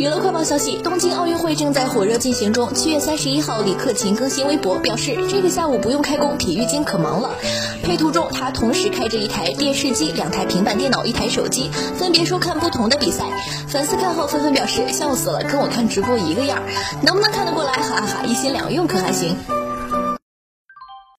娱乐快报消息：东京奥运会正在火热进行中。七月三十一号，李克勤更新微博表示，这个下午不用开工，体育间可忙了。配图中，他同时开着一台电视机、两台平板电脑、一台手机，分别收看不同的比赛。粉丝看后纷纷表示：“笑死了，跟我看直播一个样，能不能看得过来？哈哈，一心两用可还行。”